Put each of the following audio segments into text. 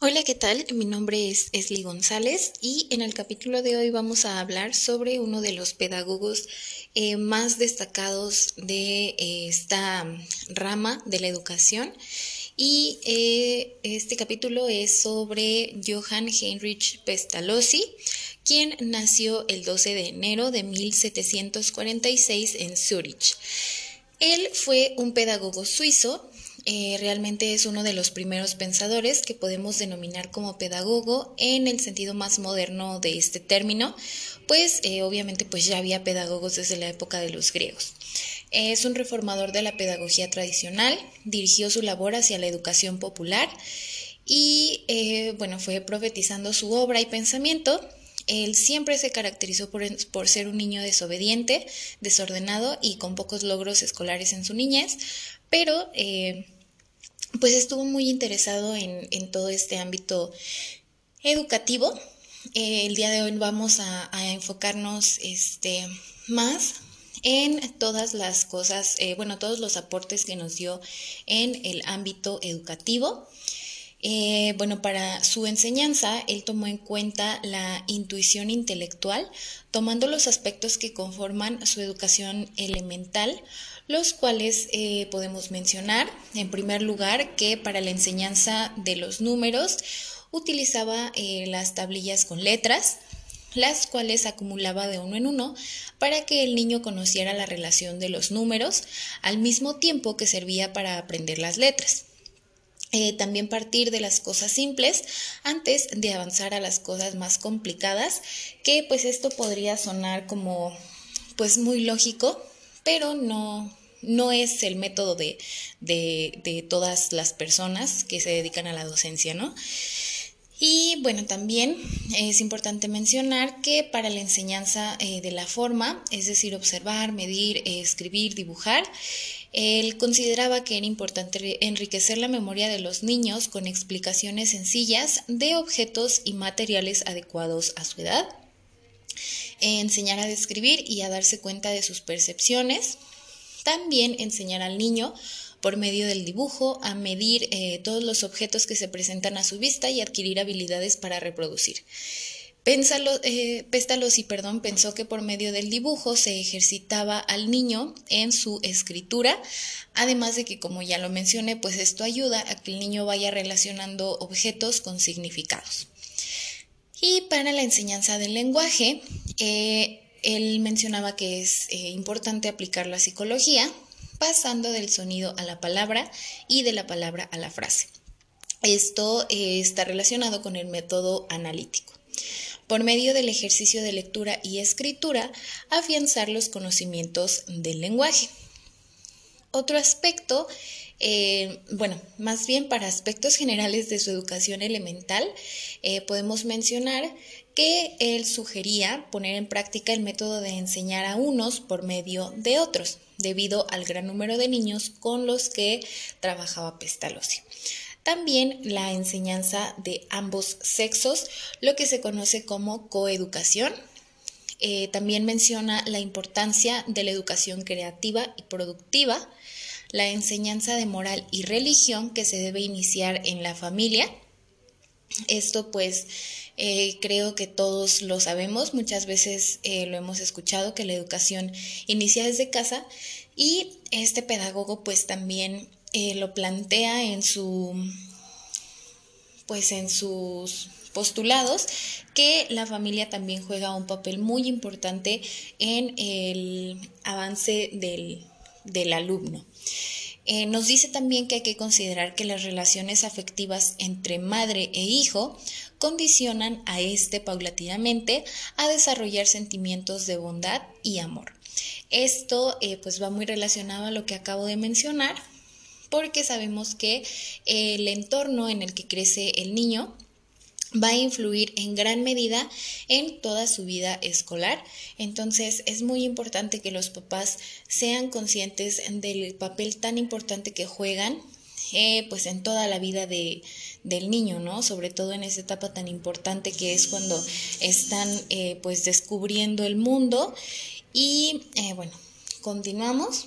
Hola, ¿qué tal? Mi nombre es Esli González y en el capítulo de hoy vamos a hablar sobre uno de los pedagogos eh, más destacados de eh, esta rama de la educación. Y eh, este capítulo es sobre Johann Heinrich Pestalozzi, quien nació el 12 de enero de 1746 en Zúrich. Él fue un pedagogo suizo eh, realmente es uno de los primeros pensadores que podemos denominar como pedagogo en el sentido más moderno de este término, pues eh, obviamente pues ya había pedagogos desde la época de los griegos. Es un reformador de la pedagogía tradicional, dirigió su labor hacia la educación popular y eh, bueno, fue profetizando su obra y pensamiento él siempre se caracterizó por, por, ser un niño desobediente, desordenado y con pocos logros escolares en su niñez, pero pues estuvo muy interesado en, todo este ámbito educativo. Eh, el día de hoy vamos a, enfocarnos este, más en todas las cosas, eh, bueno, todos los aportes que nos dio en el ámbito educativo. Eh, bueno, para su enseñanza, él tomó en cuenta la intuición intelectual, tomando los aspectos que conforman su educación elemental, los cuales eh, podemos mencionar, en primer lugar, que para la enseñanza de los números utilizaba eh, las tablillas con letras, las cuales acumulaba de uno en uno para que el niño conociera la relación de los números, al mismo tiempo que servía para aprender las letras. Eh, también partir de las cosas simples antes de avanzar a las cosas más complicadas, que pues esto podría sonar como pues muy lógico, pero no, no es el método de, de, todas las personas que se dedican a la docencia, ¿no? Y bueno, también es importante mencionar que para la enseñanza eh, de la forma, es decir, observar, medir, escribir, dibujar, él consideraba que era importante enriquecer la memoria de los niños con explicaciones sencillas de objetos y materiales adecuados a su edad, enseñar a describir y a darse cuenta de sus percepciones, también enseñar al niño por medio del dibujo a medir eh, todos los objetos que se presentan a su vista y adquirir habilidades para reproducir. Pénsalo, eh, Pestalozzi perdón, pensó que por medio del dibujo se ejercitaba al niño en su escritura, además de que, como ya lo mencioné, pues esto ayuda a que el niño vaya relacionando objetos con significados. Y para la enseñanza del lenguaje, eh, él mencionaba que es eh, importante aplicar la psicología pasando del sonido a la palabra y de la palabra a la frase. Esto eh, está relacionado con el método analítico. Por medio del ejercicio de lectura y escritura, afianzar los conocimientos del lenguaje. Otro aspecto, eh, bueno, más bien para aspectos generales de su educación elemental, podemos mencionar que él sugería poner en práctica el método de enseñar a unos por medio de otros, debido al gran número de niños con los que trabajaba Pestalozzi. También la enseñanza de ambos sexos, lo que se conoce como coeducación. Eh, también menciona la importancia de la educación creativa y productiva, la enseñanza de moral y religión que se debe iniciar en la familia. Esto pues eh, creo que todos lo sabemos, muchas veces eh, lo hemos escuchado, que la educación inicia desde casa y este pedagogo pues también eh, lo plantea en su pues en sus postulados que la familia también juega un papel muy importante en el avance del, del alumno. Eh, nos dice también que hay que considerar que las relaciones afectivas entre madre e hijo condicionan a éste paulatinamente a desarrollar sentimientos de bondad y amor. Esto eh, pues va muy relacionado a lo que acabo de mencionar porque sabemos que el entorno en el que crece el niño va a influir en gran medida en toda su vida escolar. Entonces es muy importante que los papás sean conscientes del papel tan importante que juegan eh, pues en toda la vida de, del niño, ¿no? Sobre todo en esa etapa tan importante que es cuando están eh, pues descubriendo el mundo. Y eh, bueno, continuamos.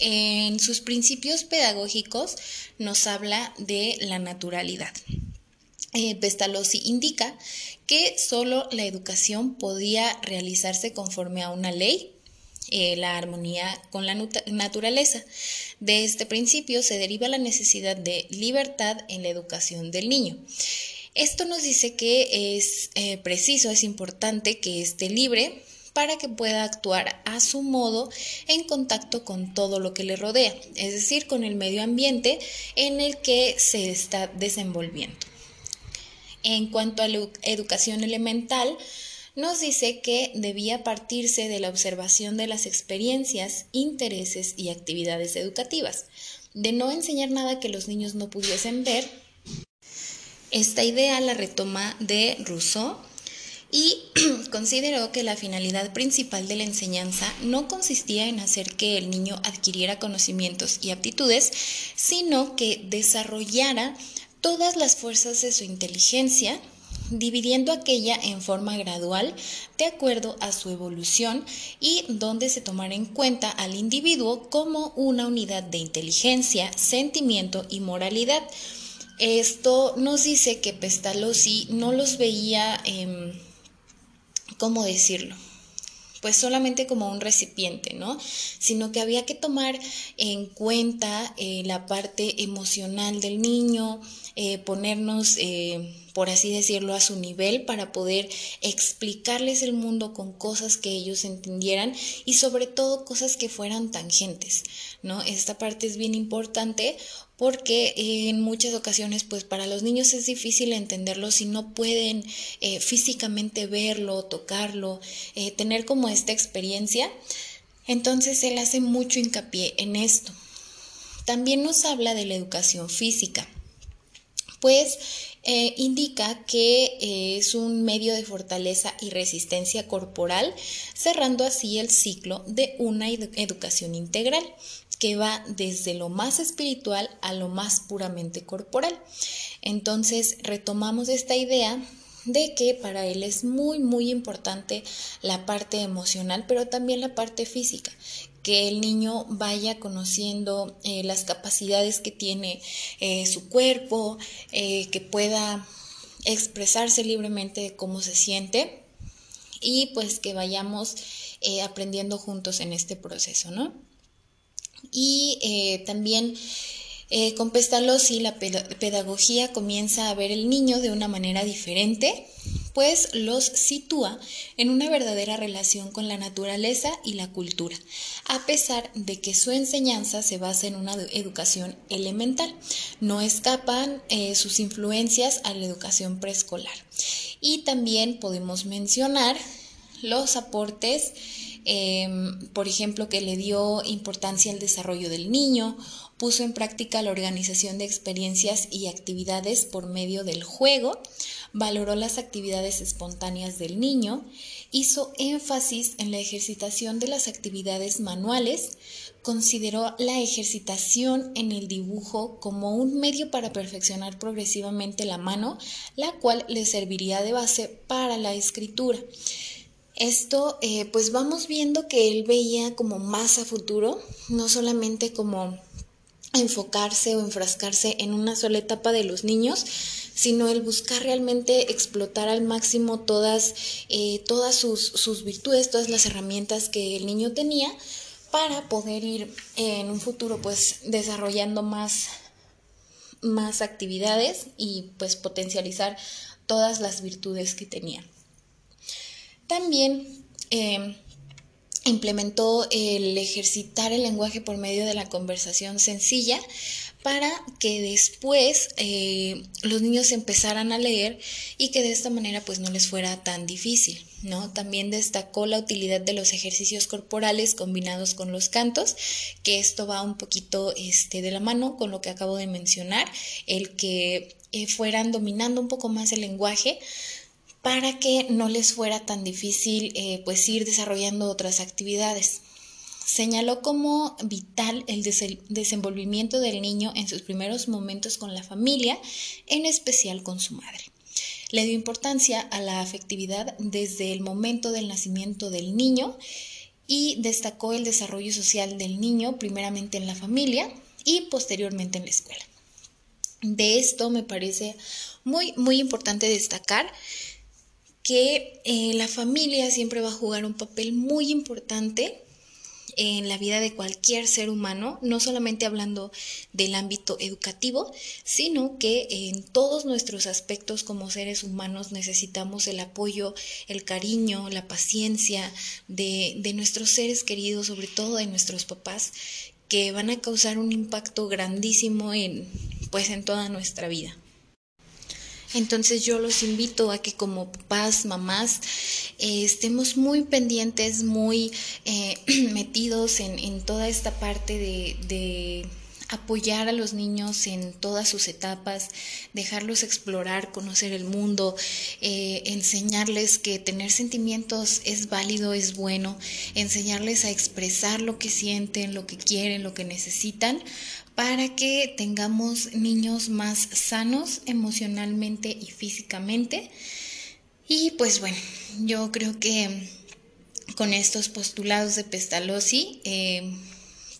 En sus principios pedagógicos nos habla de la naturalidad. eh, Pestalozzi indica que solo la educación podía realizarse conforme a una ley, eh, la armonía con la naturaleza. De este principio se deriva la necesidad de libertad en la educación del niño. Esto nos dice que es eh, preciso, es importante que esté libre para que pueda actuar a su modo en contacto con todo lo que le rodea, es decir, con el medio ambiente en el que se está desenvolviendo. En cuanto a la educación elemental, nos dice que debía partirse de la observación de las experiencias, intereses y actividades educativas, de no enseñar nada que los niños no pudiesen ver. Esta idea la retoma de Rousseau y consideró que la finalidad principal de la enseñanza no consistía en hacer que el niño adquiriera conocimientos y aptitudes, sino que desarrollara todas las fuerzas de su inteligencia, dividiendo aquella en forma gradual de acuerdo a su evolución y donde se tomara en cuenta al individuo como una unidad de inteligencia, sentimiento y moralidad. Esto nos dice que Pestalozzi no los veía en ¿cómo decirlo? pues solamente como un recipiente, ¿no? Sino que había que tomar en cuenta eh, la parte emocional del niño, eh, ponernos, eh, por así decirlo, a su nivel para poder explicarles el mundo con cosas que ellos entendieran y sobre todo cosas que fueran tangentes, ¿no? Esta parte es bien importante porque en muchas ocasiones pues para los niños es difícil entenderlo si no pueden eh, físicamente verlo, tocarlo, eh, tener como esta experiencia. Entonces él hace mucho hincapié en esto. También nos habla de la educación física, pues eh, indica que es un medio de fortaleza y resistencia corporal, cerrando así el ciclo de una educación integral que va desde lo más espiritual a lo más puramente corporal. Entonces retomamos esta idea de que para él es muy muy importante la parte emocional, pero también la parte física, que el niño vaya conociendo eh, las capacidades que tiene eh, su cuerpo, eh, que pueda expresarse libremente cómo se siente y pues que vayamos aprendiendo juntos en este proceso, ¿no? Y también con Pestalozzi la pedagogía comienza a ver el niño de una manera diferente, pues los sitúa en una verdadera relación con la naturaleza y la cultura, a pesar de que su enseñanza se basa en una educación elemental. No escapan eh, sus influencias a la educación preescolar. Y también podemos mencionar los aportes Em, por ejemplo, que le dio importancia al desarrollo del niño, puso en práctica la organización de experiencias y actividades por medio del juego, valoró las actividades espontáneas del niño, hizo énfasis en la ejercitación de las actividades manuales, consideró la ejercitación en el dibujo como un medio para perfeccionar progresivamente la mano, la cual le serviría de base para la escritura. Esto, eh, pues vamos viendo que él veía como más a futuro, no solamente como enfocarse o enfrascarse en una sola etapa de los niños, sino el buscar realmente explotar al máximo todas, eh, todas sus, sus, virtudes, todas las herramientas que el niño tenía para poder ir en un futuro pues desarrollando más, más actividades y pues potencializar todas las virtudes que tenía. También em, implementó el ejercitar el lenguaje por medio de la conversación sencilla para que después eh, los niños empezaran a leer y que de esta manera pues no les fuera tan difícil, ¿no? También destacó la utilidad de los ejercicios corporales combinados con los cantos, que esto va un poquito este, de la mano con lo que acabo de mencionar, el que eh, fueran dominando un poco más el lenguaje para que no les fuera tan difícil eh, pues ir desarrollando otras actividades. Señaló como vital el desenvolvimiento del niño en sus primeros momentos con la familia, en especial con su madre. Le dio importancia a la afectividad desde el momento del nacimiento del niño y destacó el desarrollo social del niño primeramente en la familia y posteriormente en la escuela. De esto me parece muy, muy importante destacar que eh, la familia siempre va a jugar un papel muy importante en la vida de cualquier ser humano, no solamente hablando del ámbito educativo, sino que en todos nuestros aspectos como seres humanos necesitamos el apoyo, el cariño, la paciencia de, de nuestros seres queridos, sobre todo de nuestros papás, que van a causar un impacto grandísimo en, pues, en toda nuestra vida. Entonces yo los invito a que como papás, mamás, eh, estemos muy pendientes, muy eh, metidos en, toda esta parte de, apoyar a los niños en todas sus etapas, dejarlos explorar, conocer el mundo, eh, enseñarles que tener sentimientos es válido, es bueno, enseñarles a expresar lo que sienten, lo que quieren, lo que necesitan, para que tengamos niños más sanos emocionalmente y físicamente. Y pues bueno, yo creo que con estos postulados de Pestalozzi eh,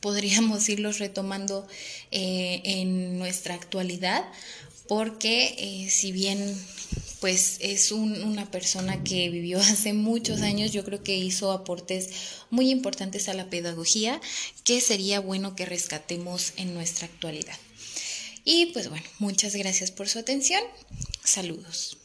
podríamos irlos retomando eh, en nuestra actualidad, porque eh, si bien pues es una persona que vivió hace muchos años, yo creo que hizo aportes muy importantes a la pedagogía que sería bueno que rescatemos en nuestra actualidad. Y pues bueno, muchas gracias por su atención. Saludos.